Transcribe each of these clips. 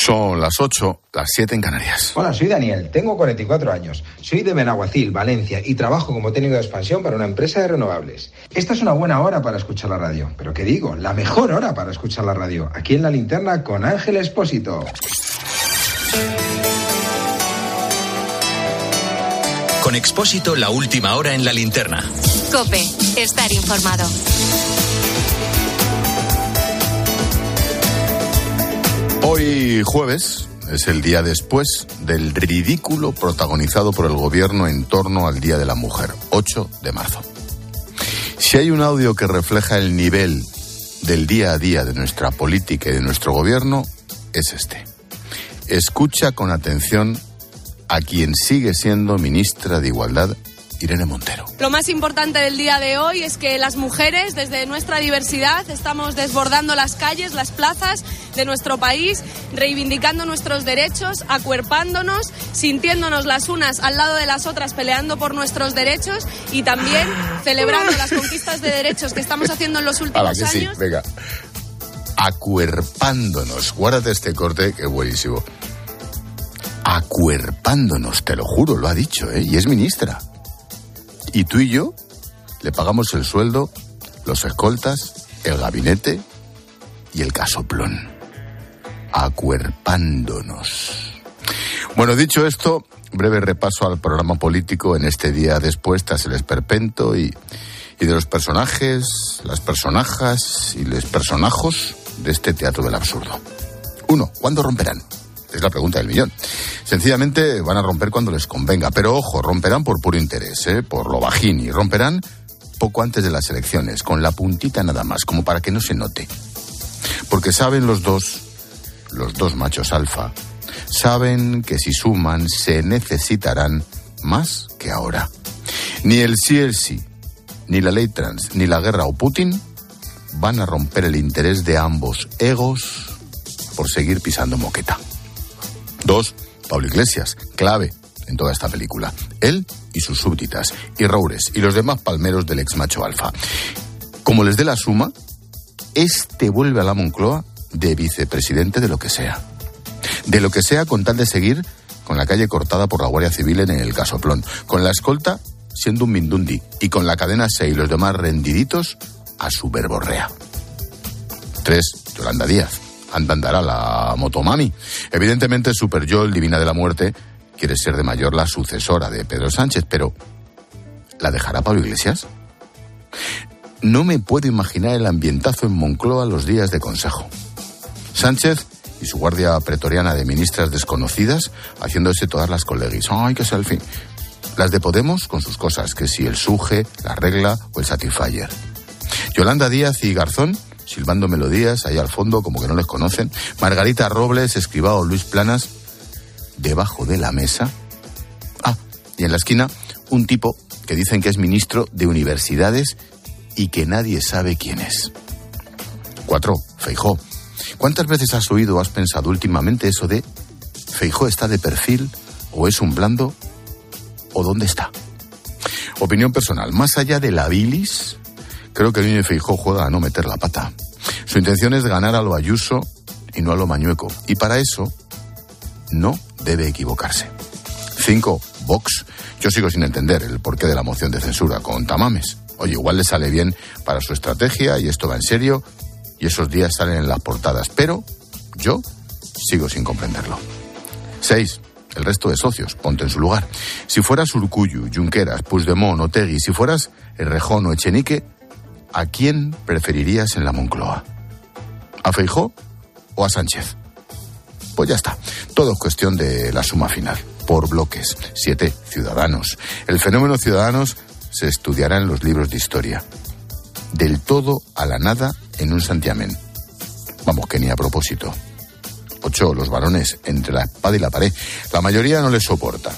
Son las 8, las 7 en Canarias. Hola, soy Daniel, tengo 44 años. Soy de Benaguacil, Valencia, y trabajo como técnico de expansión para una empresa de renovables. Esta es una buena hora para escuchar la radio. Pero ¿qué digo? La mejor hora para escuchar la radio. Aquí en la linterna con Ángel Espósito. Con Expósito, la última hora en la linterna. Cope, estar informado. Hoy jueves es el día después del ridículo protagonizado por el gobierno en torno al Día de la Mujer, 8 de marzo. Si hay un audio que refleja el nivel del día a día de nuestra política y de nuestro gobierno, es este. Escucha con atención a quien sigue siendo ministra de Igualdad Irene Montero. Lo más importante del día de hoy es que las mujeres, desde nuestra diversidad, estamos desbordando las calles, las plazas de nuestro país, reivindicando nuestros derechos, acuerpándonos, sintiéndonos las unas al lado de las otras, peleando por nuestros derechos y también celebrando las conquistas de derechos que estamos haciendo en los últimos que años. Sí, venga. Acuerpándonos. Guárdate este corte, que es buenísimo. Acuerpándonos, te lo juro, lo ha dicho, ¿eh? Y es ministra. Y tú y yo le pagamos el sueldo, los escoltas, el gabinete y el casoplón. Acuerpándonos. Bueno, dicho esto, breve repaso al programa político en este día después tras el esperpento y, y de los personajes, las personajas y los personajos de este teatro del absurdo. Uno, ¿cuándo romperán? Es la pregunta del millón. Sencillamente van a romper cuando les convenga. Pero ojo, romperán por puro interés, ¿eh? por lo bajín. Y romperán poco antes de las elecciones, con la puntita nada más, como para que no se note. Porque saben los dos, los dos machos alfa, saben que si suman se necesitarán más que ahora. Ni el sí el sí, ni la ley trans, ni la guerra o Putin van a romper el interés de ambos egos por seguir pisando moqueta. Dos, Pablo Iglesias, clave en toda esta película. Él y sus súbditas, y Roures y los demás palmeros del ex macho alfa. Como les dé la suma, este vuelve a la Moncloa de vicepresidente de lo que sea. De lo que sea con tal de seguir con la calle cortada por la Guardia Civil en el casoplón, con la escolta siendo un mindundi y con la cadena 6 y los demás rendiditos a su verborrea. Tres, Yolanda Díaz andará la motomami. Evidentemente, Super Yol, Divina de la Muerte, quiere ser de mayor la sucesora de Pedro Sánchez, pero ¿la dejará Pablo Iglesias? No me puedo imaginar el ambientazo en Moncloa los días de consejo. Sánchez y su guardia pretoriana de ministras desconocidas haciéndose todas las colegis. ¡Ay, qué selfie! Las de Podemos con sus cosas, que si el suje, la regla o el satisfyer. Yolanda Díaz y Garzón silbando melodías ahí al fondo, como que no les conocen. Margarita Robles, escribao Luis Planas, debajo de la mesa. Ah, y en la esquina, un tipo que dicen que es ministro de universidades y que nadie sabe quién es. Cuatro, Feijó. ¿Cuántas veces has oído o has pensado últimamente eso de Feijó está de perfil o es un blando o dónde está? Opinión personal, más allá de la bilis, Creo que Núñez Feijó juega a no meter la pata. Su intención es ganar a lo Ayuso y no a lo Mañueco. Y para eso no debe equivocarse. Cinco, Vox. Yo sigo sin entender el porqué de la moción de censura con Tamames. Oye, igual le sale bien para su estrategia y esto va en serio y esos días salen en las portadas. Pero yo sigo sin comprenderlo. Seis, el resto de socios, ponte en su lugar. Si fueras Urcuyu, Junqueras, Puigdemont, Otegui, si fueras Errejón o Echenique, ¿a quién preferirías en la Moncloa? ¿A Feijó o a Sánchez? Pues ya está. Todo es cuestión de la suma final. Por bloques. Siete, Ciudadanos. El fenómeno Ciudadanos se estudiará en los libros de historia. Del todo a la nada en un santiamén. Vamos, que ni a propósito. Ocho, los varones entre la espada y la pared. La mayoría no les soporta,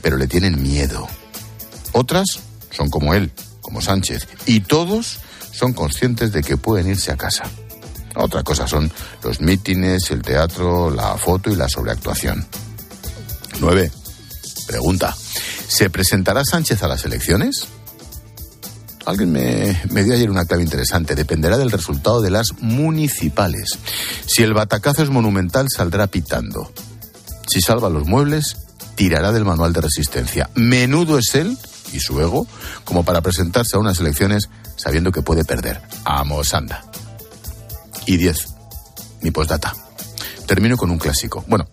pero le tienen miedo. Otras son como él, como Sánchez, y todos son conscientes de que pueden irse a casa. Otra cosa son los mítines, el teatro, la foto y la sobreactuación. 9. Pregunta. ¿Se presentará Sánchez a las elecciones? Alguien me, me, dio ayer una clave interesante. Dependerá del resultado de las municipales. Si el batacazo es monumental, saldrá pitando. Si salva los muebles, tirará del manual de resistencia. Menudo es él y su ego como para presentarse a unas elecciones sabiendo que puede perder. Amos, anda. Y 10. Mi postdata. Termino con un clásico. Bueno,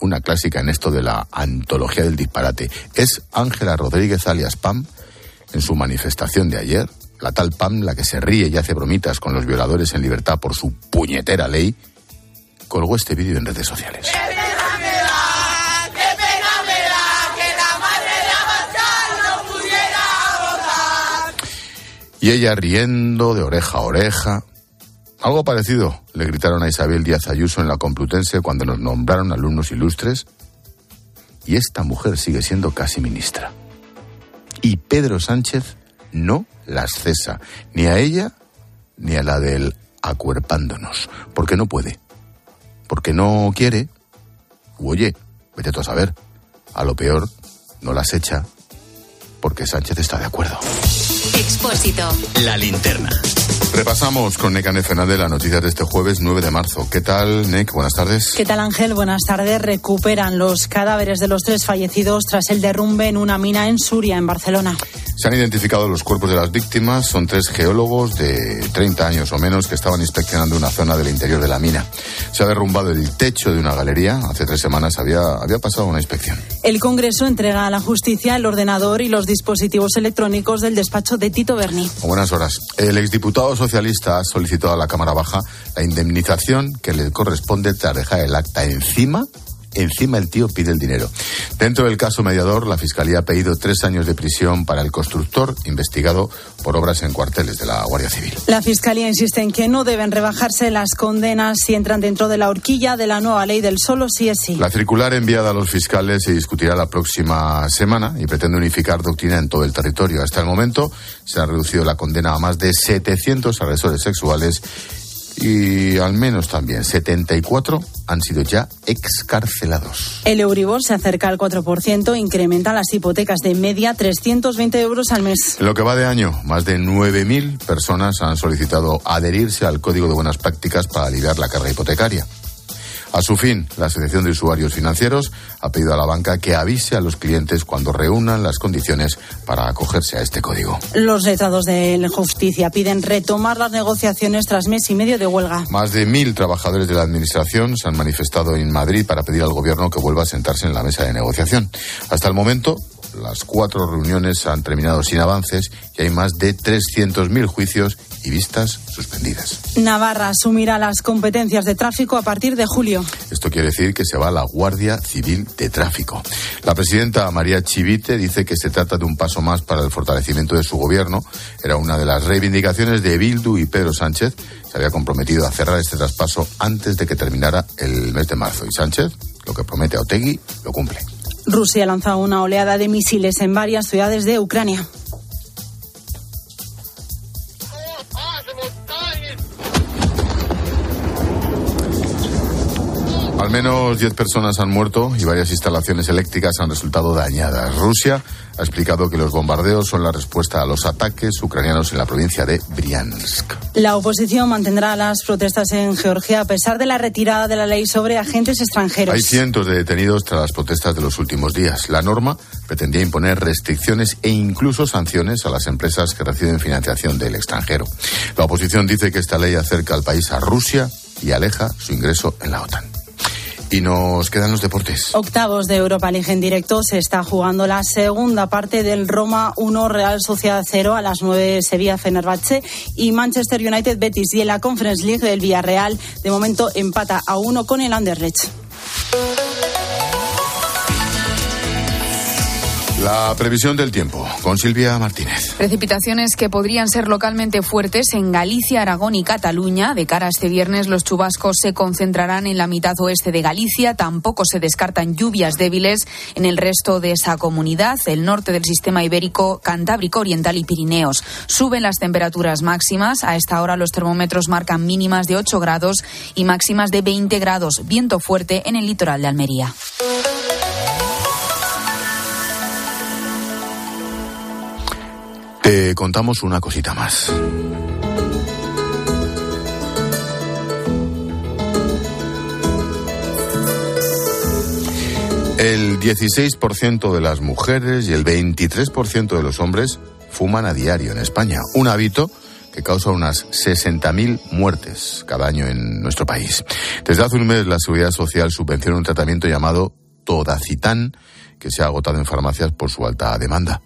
una clásica en esto de la antología del disparate. Es Ángela Rodríguez alias Pam en su manifestación de ayer. La tal Pam, la que se ríe y hace bromitas con los violadores en libertad por su puñetera ley, colgó este vídeo en redes sociales. Y ella riendo de oreja a oreja. Algo parecido le gritaron a Isabel Díaz Ayuso en la Complutense cuando nos nombraron alumnos ilustres. Y esta mujer sigue siendo casi ministra. Y Pedro Sánchez no las cesa, ni a ella ni a la del acuerpándonos, porque no puede, porque no quiere, oye, vete tú a saber, a lo peor no las echa, porque Sánchez está de acuerdo. Expósito. La linterna. Repasamos con Neca Fernández las noticias de este jueves 9 de marzo. ¿Qué tal, Nec? Buenas tardes. ¿Qué tal, Ángel? Buenas tardes. Recuperan los cadáveres de los tres fallecidos tras el derrumbe en una mina en Suria, en Barcelona. Se han identificado los cuerpos de las víctimas. Son tres geólogos de 30 años o menos que estaban inspeccionando una zona del interior de la mina. Se ha derrumbado el techo de una galería. Hace tres semanas había, había pasado una inspección. El Congreso entrega a la justicia el ordenador y los dispositivos electrónicos del despacho de Tito Berni. Buenas horas. El exdiputado socialista ha solicitado a la Cámara Baja la indemnización que le corresponde tras dejar el acta encima encima el tío pide el dinero. Dentro del caso mediador, la Fiscalía ha pedido tres años de prisión para el constructor investigado por obras en cuarteles de la Guardia Civil. La Fiscalía insiste en que no deben rebajarse las condenas si entran dentro de la horquilla de la nueva ley del solo sí es sí. La circular enviada a los fiscales se discutirá la próxima semana y pretende unificar doctrina en todo el territorio. Hasta el momento se ha reducido la condena a más de 700 agresores sexuales y al menos también 74 han sido ya excarcelados. El Euribor se acerca al 4%, incrementa las hipotecas de media 320 euros al mes. En lo que va de año, más de 9.000 personas han solicitado adherirse al Código de Buenas Prácticas para aliviar la carga hipotecaria. A su fin, la Asociación de Usuarios Financieros ha pedido a la banca que avise a los clientes cuando reúnan las condiciones para acogerse a este código. Los letrados de la justicia piden retomar las negociaciones tras mes y medio de huelga. Más de mil trabajadores de la Administración se han manifestado en Madrid para pedir al Gobierno que vuelva a sentarse en la mesa de negociación. Hasta el momento, las cuatro reuniones han terminado sin avances y hay más de 300.000 juicios y vistas suspendidas. Navarra asumirá las competencias de tráfico a partir de julio. Esto quiere decir que se va a la Guardia Civil de Tráfico. La presidenta María Chivite dice que se trata de un paso más para el fortalecimiento de su gobierno. Era una de las reivindicaciones de Bildu y Pedro Sánchez. Se había comprometido a cerrar este traspaso antes de que terminara el mes de marzo. Y Sánchez, lo que promete a Otegui, lo cumple. Rusia ha lanzado una oleada de misiles en varias ciudades de Ucrania. Al menos 10 personas han muerto y varias instalaciones eléctricas han resultado dañadas. Rusia ha explicado que los bombardeos son la respuesta a los ataques ucranianos en la provincia de Briansk. La oposición mantendrá las protestas en Georgia a pesar de la retirada de la ley sobre agentes extranjeros. Hay cientos de detenidos tras las protestas de los últimos días. La norma pretendía imponer restricciones e incluso sanciones a las empresas que reciben financiación del extranjero. La oposición dice que esta ley acerca al país a Rusia y aleja su ingreso en la OTAN. Y nos quedan los deportes. Octavos de Europa League en directo. Se está jugando la segunda parte del Roma 1 Real Sociedad 0 a las 9 Sevilla Fenerbahce y Manchester United Betis. Y en la Conference League del Villarreal de momento empata a uno con el Anderlecht. La previsión del tiempo con Silvia Martínez. Precipitaciones que podrían ser localmente fuertes en Galicia, Aragón y Cataluña. De cara a este viernes, los chubascos se concentrarán en la mitad oeste de Galicia. Tampoco se descartan lluvias débiles en el resto de esa comunidad, el norte del sistema ibérico, Cantábrico Oriental y Pirineos. Suben las temperaturas máximas. A esta hora los termómetros marcan mínimas de 8 grados y máximas de 20 grados. Viento fuerte en el litoral de Almería. Contamos una cosita más. El 16% de las mujeres y el 23% de los hombres fuman a diario en España, un hábito que causa unas 60.000 muertes cada año en nuestro país. Desde hace un mes la Seguridad Social subvenciona un tratamiento llamado Todacitán que se ha agotado en farmacias por su alta demanda.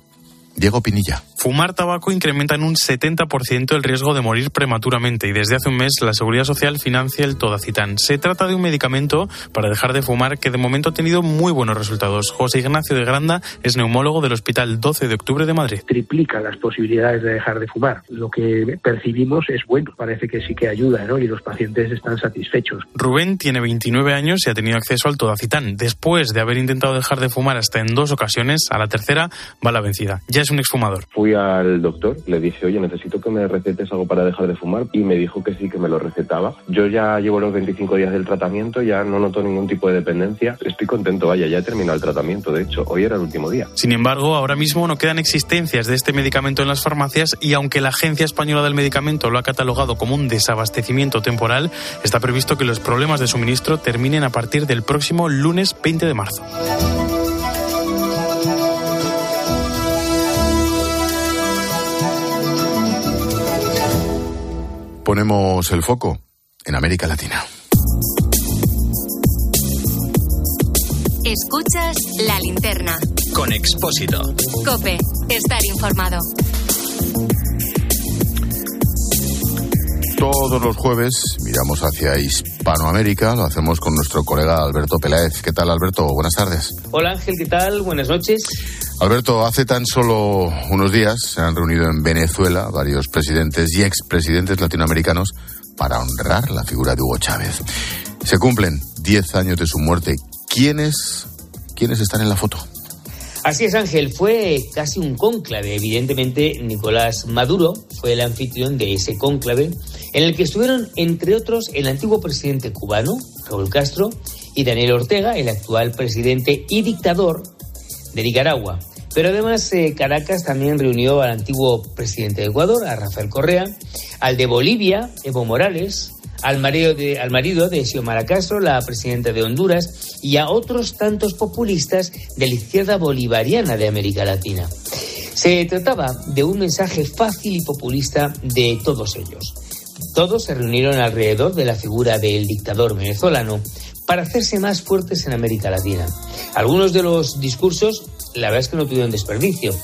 Diego Pinilla. Fumar tabaco incrementa en un 70% el riesgo de morir prematuramente y desde hace un mes la Seguridad Social financia el Todacitán. Se trata de un medicamento para dejar de fumar que de momento ha tenido muy buenos resultados. José Ignacio de Granda es neumólogo del Hospital 12 de Octubre de Madrid. Triplica las posibilidades de dejar de fumar. Lo que percibimos es bueno, parece que sí que ayuda ¿no? y los pacientes están satisfechos. Rubén tiene 29 años y ha tenido acceso al Todacitán. Después de haber intentado dejar de fumar hasta en dos ocasiones, a la tercera va la vencida. Ya es un exfumador. Fui al doctor, le dije, oye, necesito que me recetes algo para dejar de fumar y me dijo que sí, que me lo recetaba. Yo ya llevo los 25 días del tratamiento, ya no noto ningún tipo de dependencia. Estoy contento, vaya, ya he terminado el tratamiento. De hecho, hoy era el último día. Sin embargo, ahora mismo no quedan existencias de este medicamento en las farmacias y aunque la Agencia Española del Medicamento lo ha catalogado como un desabastecimiento temporal, está previsto que los problemas de suministro terminen a partir del próximo lunes 20 de marzo. Ponemos el foco en América Latina. Escuchas la linterna. Con Expósito. Cope, estar informado. Todos los jueves miramos hacia Hispanoamérica, lo hacemos con nuestro colega Alberto Peláez. ¿Qué tal, Alberto? Buenas tardes. Hola Ángel, ¿qué tal? Buenas noches. Alberto, hace tan solo unos días se han reunido en Venezuela varios presidentes y expresidentes latinoamericanos para honrar la figura de Hugo Chávez. Se cumplen 10 años de su muerte. ¿Quiénes, ¿Quiénes están en la foto? Así es, Ángel. Fue casi un cónclave. Evidentemente, Nicolás Maduro fue el anfitrión de ese cónclave, en el que estuvieron, entre otros, el antiguo presidente cubano, Raúl Castro, y Daniel Ortega, el actual presidente y dictador de Nicaragua. Pero además eh, Caracas también reunió al antiguo presidente de Ecuador, a Rafael Correa, al de Bolivia, Evo Morales, al marido de, al marido de Xiomara Castro, la presidenta de Honduras, y a otros tantos populistas de la izquierda bolivariana de América Latina. Se trataba de un mensaje fácil y populista de todos ellos. Todos se reunieron alrededor de la figura del dictador venezolano para hacerse más fuertes en América Latina. Algunos de los discursos la verdad es que no tuvieron desperdicio.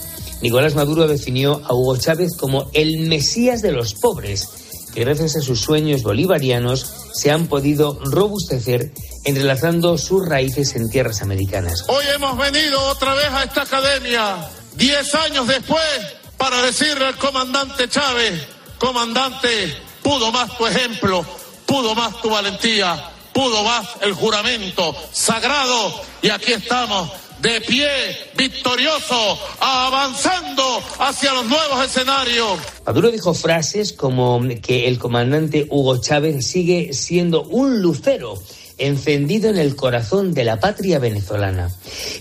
Nicolás Maduro definió a Hugo Chávez como el Mesías de los pobres, que gracias a sus sueños bolivarianos se han podido robustecer entrelazando sus raíces en tierras americanas. Hoy hemos venido otra vez a esta academia, diez años después, para decirle al comandante Chávez, comandante, pudo más tu ejemplo, pudo más tu valentía, pudo más el juramento sagrado y aquí estamos de pie, victorioso, avanzando hacia los nuevos escenarios. Maduro dijo frases como que el comandante Hugo Chávez sigue siendo un lucero encendido en el corazón de la patria venezolana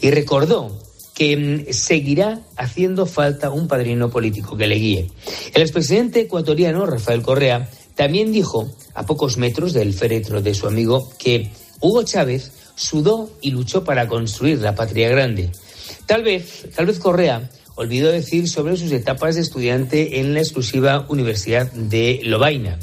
y recordó que mm, seguirá haciendo falta un padrino político que le guíe. El expresidente ecuatoriano Rafael Correa también dijo, a pocos metros del féretro de su amigo, que Hugo Chávez sudó y luchó para construir la patria grande. Tal vez, tal vez Correa olvidó decir sobre sus etapas de estudiante en la exclusiva Universidad de Lovaina.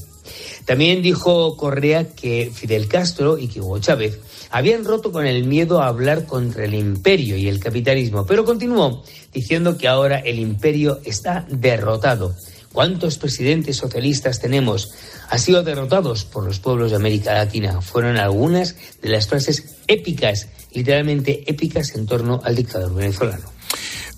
También dijo Correa que Fidel Castro y que Hugo Chávez habían roto con el miedo a hablar contra el imperio y el capitalismo, pero continuó diciendo que ahora el imperio está derrotado. ¿Cuántos presidentes socialistas tenemos? Ha sido derrotados por los pueblos de América Latina. Fueron algunas de las frases épicas, literalmente épicas, en torno al dictador venezolano.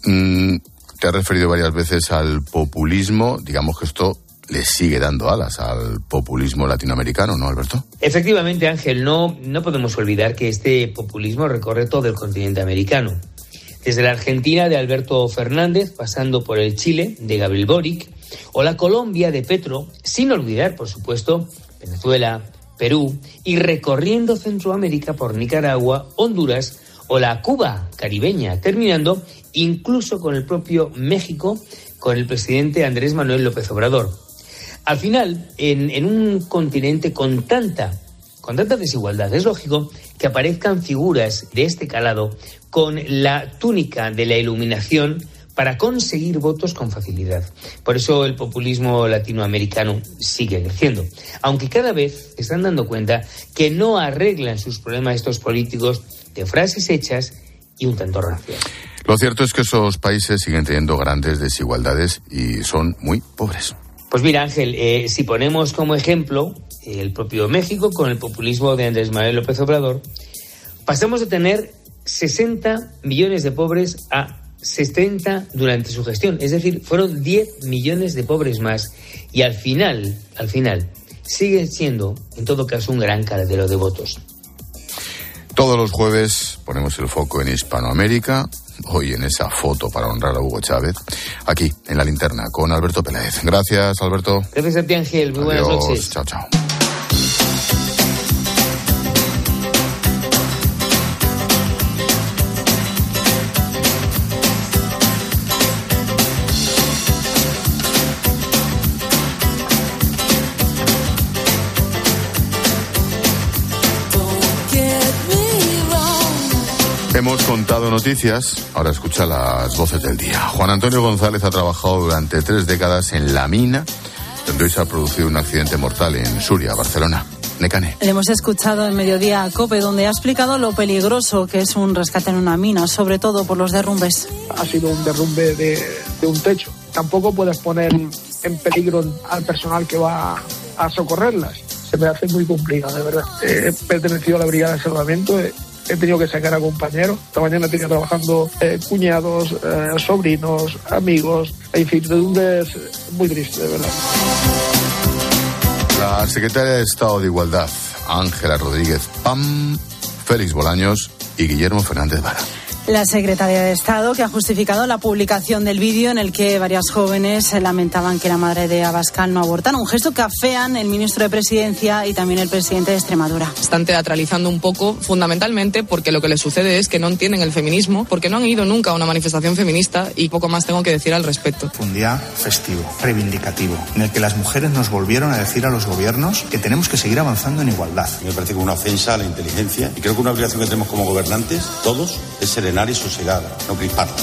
Mm, te has referido varias veces al populismo. Digamos que esto le sigue dando alas al populismo latinoamericano, ¿no, Alberto? Efectivamente, Ángel, no, no podemos olvidar que este populismo recorre todo el continente americano. Desde la Argentina de Alberto Fernández, pasando por el Chile de Gabriel Boric, o la Colombia de Petro, sin olvidar, por supuesto, Venezuela, Perú y recorriendo Centroamérica por Nicaragua, Honduras o la Cuba caribeña, terminando incluso con el propio México con el presidente Andrés Manuel López Obrador. Al final, en, un continente con tanta, con tanta desigualdad, es lógico que aparezcan figuras de este calado con la túnica de la iluminación para conseguir votos con facilidad. Por eso el populismo latinoamericano sigue creciendo, aunque cada vez están dando cuenta que no arreglan sus problemas estos políticos de frases hechas y un tanto rancias. Lo cierto es que esos países siguen teniendo grandes desigualdades y son muy pobres. Pues mira, Ángel, eh, si ponemos como ejemplo el propio México con el populismo de Andrés Manuel López Obrador, pasamos de tener 60 millones de pobres a 70 durante su gestión. Es decir, fueron 10 millones de pobres más. Y al final, al final, siguen siendo, en todo caso, un gran caradero de votos. Todos los jueves ponemos el foco en Hispanoamérica, hoy en esa foto para honrar a Hugo Chávez, aquí en la linterna con Alberto Pérez. Gracias, Alberto. Gracias a ti, Ángel. Muy buenas noches. Chao, chao. Hemos contado noticias, ahora escucha las voces del día. Juan Antonio González ha trabajado durante tres décadas en la mina, donde hoy se ha producido un accidente mortal en Suria, Barcelona. Necane. Le hemos escuchado en Mediodía a COPE, donde ha explicado lo peligroso que es un rescate en una mina, sobre todo por los derrumbes. Ha sido un derrumbe de, de un techo. Tampoco puedes poner en peligro al personal que va a socorrerlas. Se me hace muy complicado, de verdad. He pertenecido a la Brigada de Salvamento he tenido que sacar a compañeros. Esta mañana tenía trabajando eh, cuñados, eh, sobrinos, amigos, incertidumbres muy tristes, de verdad. La secretaria de Estado de Igualdad, Ángela Rodríguez Pam, Félix Bolaños y Guillermo Fernández Vara. La secretaria de Estado que ha justificado la publicación del vídeo en el que varias jóvenes lamentaban que la madre de Abascal no abortara, un gesto que afean el ministro de Presidencia y también el presidente de Extremadura. Están teatralizando un poco, fundamentalmente porque lo que les sucede es que no entienden el feminismo, porque no han ido nunca a una manifestación feminista y poco más tengo que decir al respecto. Un día festivo, reivindicativo, en el que las mujeres nos volvieron a decir a los gobiernos que tenemos que seguir avanzando en igualdad. Me parece que una ofensa a la inteligencia y creo que una obligación que tenemos como gobernantes, todos, es serenar y sosegada, no crisparla.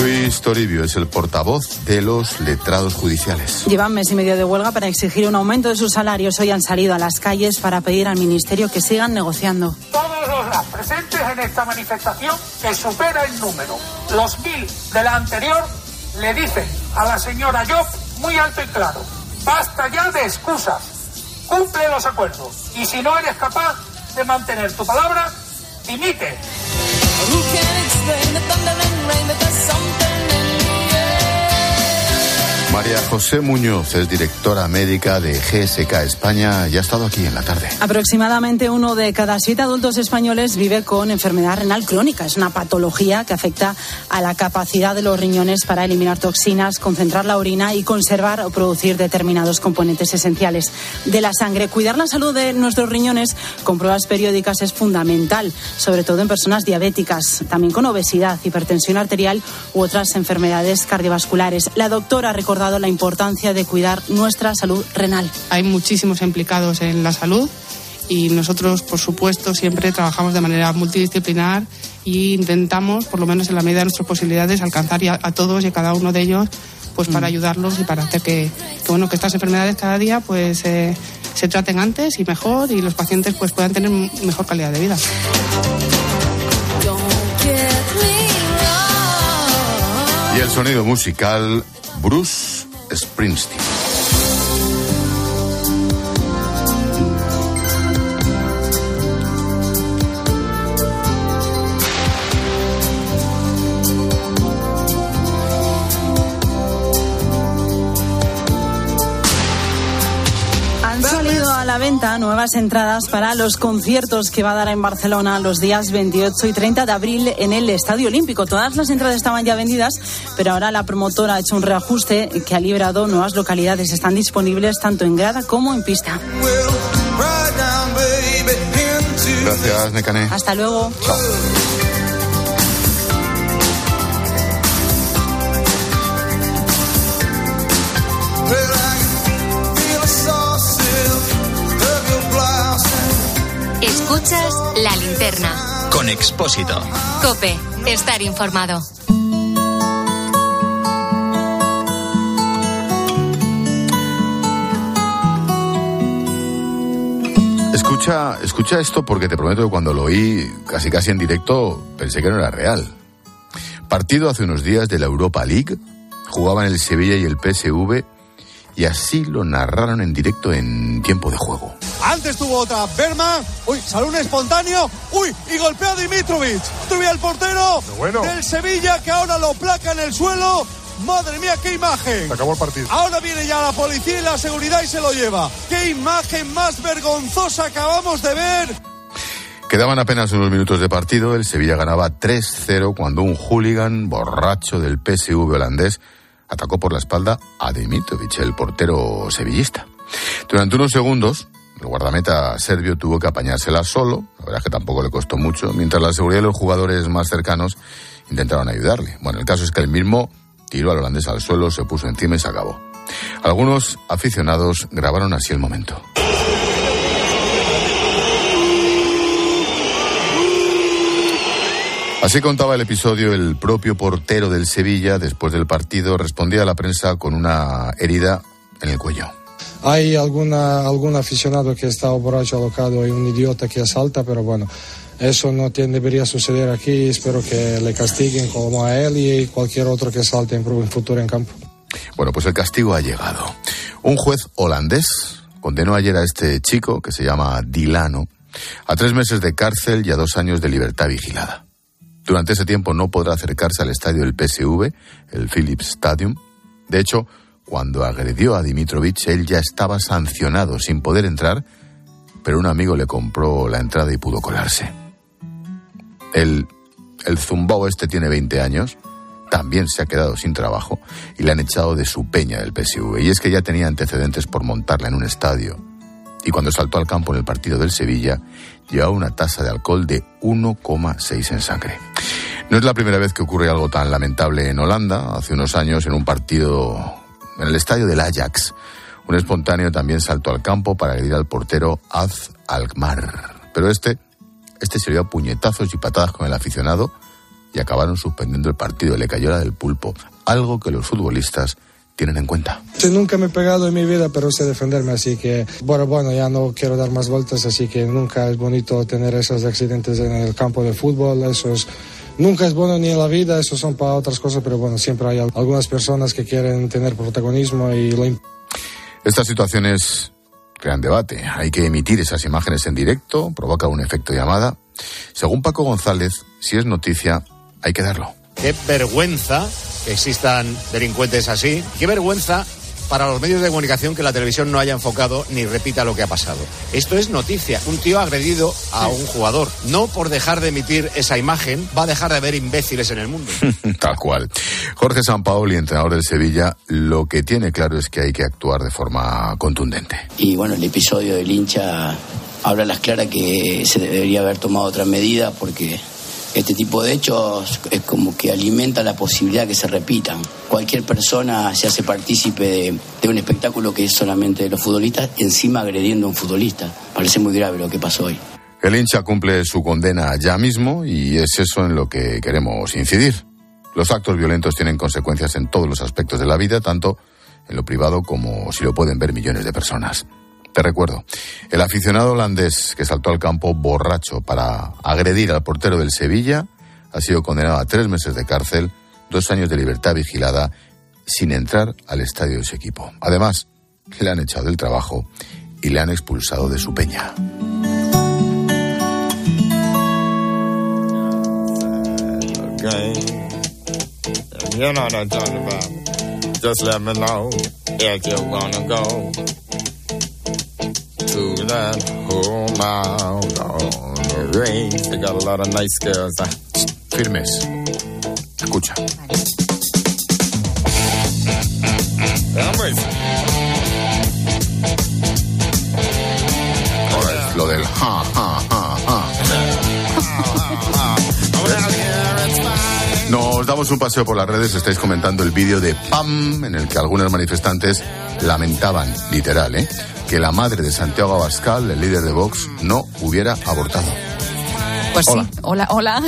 Luis Toribio es el portavoz de los letrados judiciales. Llevan mes y medio de huelga para exigir un aumento de sus salarios. Hoy han salido a las calles para pedir al Ministerio que sigan negociando. Todos los presentes en esta manifestación, que supera el número, los mil de la anterior, le dicen a la señora Job muy alto y claro, basta ya de excusas, cumple los acuerdos y si no eres capaz de mantener tu palabra, Felipe. Who can explain the thunder and rain, That there's something María José Muñoz es directora médica de GSK España y ha estado aquí en la tarde. Aproximadamente uno de cada siete adultos españoles vive con enfermedad renal crónica. Es una patología que afecta a la capacidad de los riñones para eliminar toxinas, concentrar la orina y conservar o producir determinados componentes esenciales de la sangre. Cuidar la salud de nuestros riñones con pruebas periódicas es fundamental, sobre todo en personas diabéticas, también con obesidad, hipertensión arterial u otras enfermedades cardiovasculares. La doctora ha recordado la importancia de cuidar nuestra salud renal. Hay muchísimos implicados en la salud y nosotros, por supuesto, siempre trabajamos de manera multidisciplinar e intentamos, por lo menos en la medida de nuestras posibilidades, alcanzar a, a todos y a cada uno de ellos pues para ayudarlos y para hacer que, que, bueno que estas enfermedades cada día pues eh, se traten antes y mejor y los pacientes pues puedan tener mejor calidad de vida. Y el sonido musical Bruce Springsteen. Venta nuevas entradas para los conciertos que va a dar en Barcelona los días 28 y 30 de abril en el Estadio Olímpico. Todas las entradas estaban ya vendidas, pero ahora la promotora ha hecho un reajuste que ha librado nuevas localidades. Están disponibles tanto en grada como en pista. Gracias, Necane. Hasta luego. Chao. Escuchas la linterna. Con Expósito. Cope, estar informado. Escucha, escucha esto porque te prometo que cuando lo oí casi casi en directo pensé que no era real. Partido hace unos días de la Europa League, jugaban el Sevilla y el PSV y así lo narraron en directo en tiempo de juego. Antes tuvo otra Berman. Uy, salió un espontáneo. Uy, y golpea a Dimitrovic. Tuve al portero del Sevilla que ahora lo placa en el suelo. Madre mía, qué imagen. Se acabó el partido. Ahora viene ya la policía y la seguridad y se lo lleva. Qué imagen más vergonzosa acabamos de ver. Quedaban apenas unos minutos de partido, el Sevilla ganaba 3-0 cuando un hooligan borracho del PSV holandés atacó por la espalda a Dimitrovic, el portero sevillista. Durante unos segundos, el guardameta serbio tuvo que apañársela solo, la verdad es que tampoco le costó mucho, mientras la seguridad de los jugadores más cercanos intentaron ayudarle. Bueno, el caso es que el mismo tiró al holandés al suelo, se puso encima y se acabó. Algunos aficionados grabaron así el momento. Así contaba el episodio el propio portero del Sevilla después del partido respondía a la prensa con una herida en el cuello. Hay alguna, algún aficionado que está borracho alocado y un idiota que asalta, pero bueno, eso no tiene, debería suceder aquí. Espero que le castiguen como a él y cualquier otro que salte en, en futuro en campo. Bueno, pues el castigo ha llegado. Un juez holandés condenó ayer a este chico, que se llama Dilano, a tres meses de cárcel y a dos años de libertad vigilada. Durante ese tiempo no podrá acercarse al estadio del PSV, el Philips Stadium. De hecho, cuando agredió a Dimitrovic, él ya estaba sancionado sin poder entrar, pero un amigo le compró la entrada y pudo colarse. El, el zumbao este tiene 20 años, también se ha quedado sin trabajo y le han echado de su peña del PSV. Y es que ya tenía antecedentes por montarla en un estadio. Y cuando saltó al campo en el partido del Sevilla, llevaba una tasa de alcohol de 1,6 en sangre. No es la primera vez que ocurre algo tan lamentable en Holanda. Hace unos años, en un partido en el estadio del Ajax, un espontáneo también saltó al campo para agredir al portero Az Alkmaar. Pero este, este se dio a puñetazos y patadas con el aficionado y acabaron suspendiendo el partido. Le cayó la del pulpo, algo que los futbolistas tienen en cuenta. Nunca me he pegado en mi vida, pero sé defenderme, así que, bueno, bueno, ya no quiero dar más vueltas, así que nunca es bonito tener esos accidentes en el campo de fútbol, esos... Nunca es bueno ni en la vida, eso son para otras cosas, pero bueno, siempre hay algunas personas que quieren tener protagonismo y lo... Estas situaciones crean debate. Hay que emitir esas imágenes en directo, provoca un efecto llamada. Según Paco González, si es noticia, hay que darlo. Qué vergüenza que existan delincuentes así. Qué vergüenza para los medios de comunicación que la televisión no haya enfocado ni repita lo que ha pasado. Esto es noticia. Un tío ha agredido a un jugador. No por dejar de emitir esa imagen va a dejar de haber imbéciles en el mundo. Tal cual. Jorge Sampaoli, entrenador del Sevilla, lo que tiene claro es que hay que actuar de forma contundente. Y bueno, el episodio del hincha habla a las claras que se debería haber tomado otra medida porque este tipo de hechos es como que alimenta la posibilidad que se repitan. Cualquier persona se hace partícipe de, de, un espectáculo que es solamente de los futbolistas, encima agrediendo a un futbolista. Parece muy grave lo que pasó hoy. El hincha cumple su condena ya mismo y es eso en lo que queremos incidir. Los actos violentos tienen consecuencias en todos los aspectos de la vida, tanto en lo privado como si lo pueden ver millones de personas. Te recuerdo, el aficionado holandés que saltó al campo borracho para agredir al portero del Sevilla ha sido condenado a tres meses de cárcel, dos años de libertad vigilada, sin entrar al estadio de su equipo. Además, le han echado del trabajo y le han expulsado de su peña. Just me that home out on. They got a lot of nice girls. Firmes. Escucha. Damos un paseo por las redes, estáis comentando el vídeo de PAM, en el que algunos manifestantes lamentaban, literal, ¿eh? que la madre de Santiago Abascal, el líder de Vox, no hubiera abortado. Pues sí, hola, hola.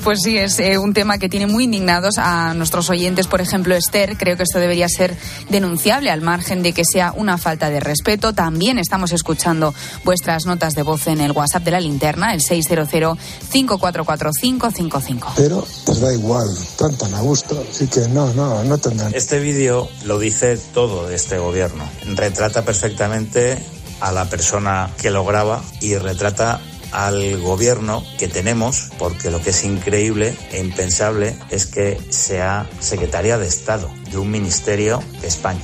Pues sí, es eh, un tema que tiene muy indignados a nuestros oyentes. Por ejemplo, Esther, creo que esto debería ser denunciable al margen de que sea una falta de respeto. También estamos escuchando vuestras notas de voz en el WhatsApp de la linterna, el 600-544555. Pero pues da igual, tan tan a gusto, así que no, no, no tendrán. Este vídeo lo dice todo de este gobierno. Retrata perfectamente a la persona que lo graba y retrata al gobierno que tenemos, porque lo que es increíble e impensable es que sea secretaria de Estado de un ministerio de España.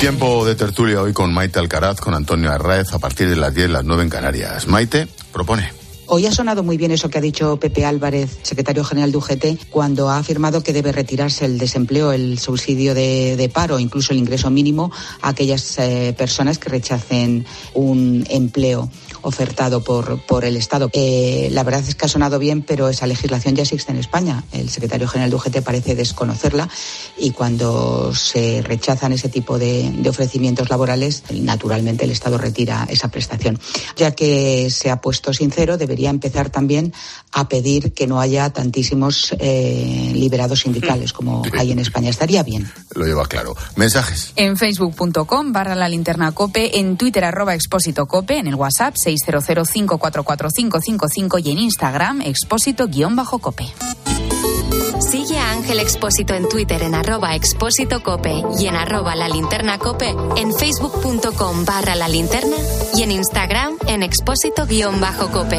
Tiempo de tertulia hoy con Maite Alcaraz, con Antonio Arraez, a partir de las 10, las 9 en Canarias. Maite, propone. Hoy ha sonado muy bien eso que ha dicho Pepe Álvarez, secretario general de UGT, cuando ha afirmado que debe retirarse el desempleo, el subsidio de, paro, incluso el ingreso mínimo a aquellas eh, personas que rechacen un empleo ofertado por, por el Estado. Eh, la verdad es que ha sonado bien, pero esa legislación ya existe en España. El secretario general de UGT parece desconocerla y cuando se rechazan ese tipo de, ofrecimientos laborales, naturalmente el Estado retira esa prestación. Ya que se ha puesto sincero, debería empezar también a pedir que no haya tantísimos eh, liberados sindicales como hay en España. Estaría bien. Lo lleva claro. Mensajes. En facebook.com barra la linterna cope, en Twitter arroba expósito cope, en el WhatsApp 600544555 y en Instagram expósito-cope. Sigue a Ángel Expósito en Twitter en arroba expósito cope y en arroba la linterna cope, en facebook.com barra la linterna y en Instagram en expósito-cope.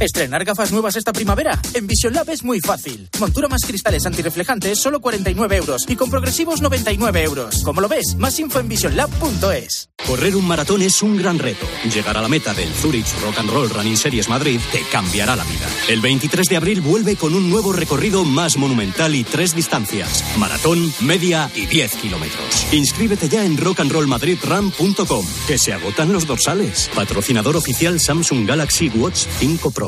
Estrenar gafas nuevas esta primavera. En Vision Lab es muy fácil. Montura más cristales antirreflejantes, solo 49 euros. Y con progresivos, 99 euros. Como lo ves, más info en visionlab.es. Correr un maratón es un gran reto. Llegar a la meta del Zurich Rock and Roll Running Series Madrid te cambiará la vida. El 23 de abril vuelve con un nuevo recorrido más monumental y tres distancias. Maratón, media y 10 kilómetros. Inscríbete ya en rockandrollmadridrun.com, que se agotan los dorsales. Patrocinador oficial Samsung Galaxy Watch 5 Pro.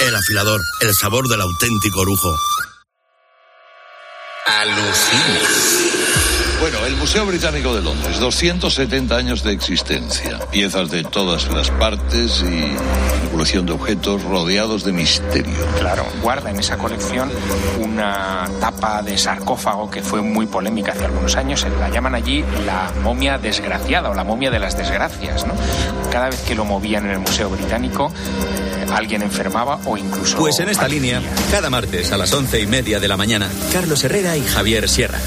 El afilador, el sabor del auténtico orujo. Alucina. Bueno, el Museo Británico de Londres, 270 años de existencia, piezas de todas las partes y colección de objetos rodeados de misterio. Claro, guarda en esa colección una tapa de sarcófago que fue muy polémica hace algunos años. La llaman allí la momia desgraciada o la momia de las desgracias. ¿no? Cada vez que lo movían en el Museo Británico, alguien enfermaba o incluso. Pues en esta línea, cada martes a las once y media de la mañana, Carlos Herrera y Javier Sierra.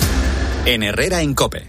En Herrera en Cope.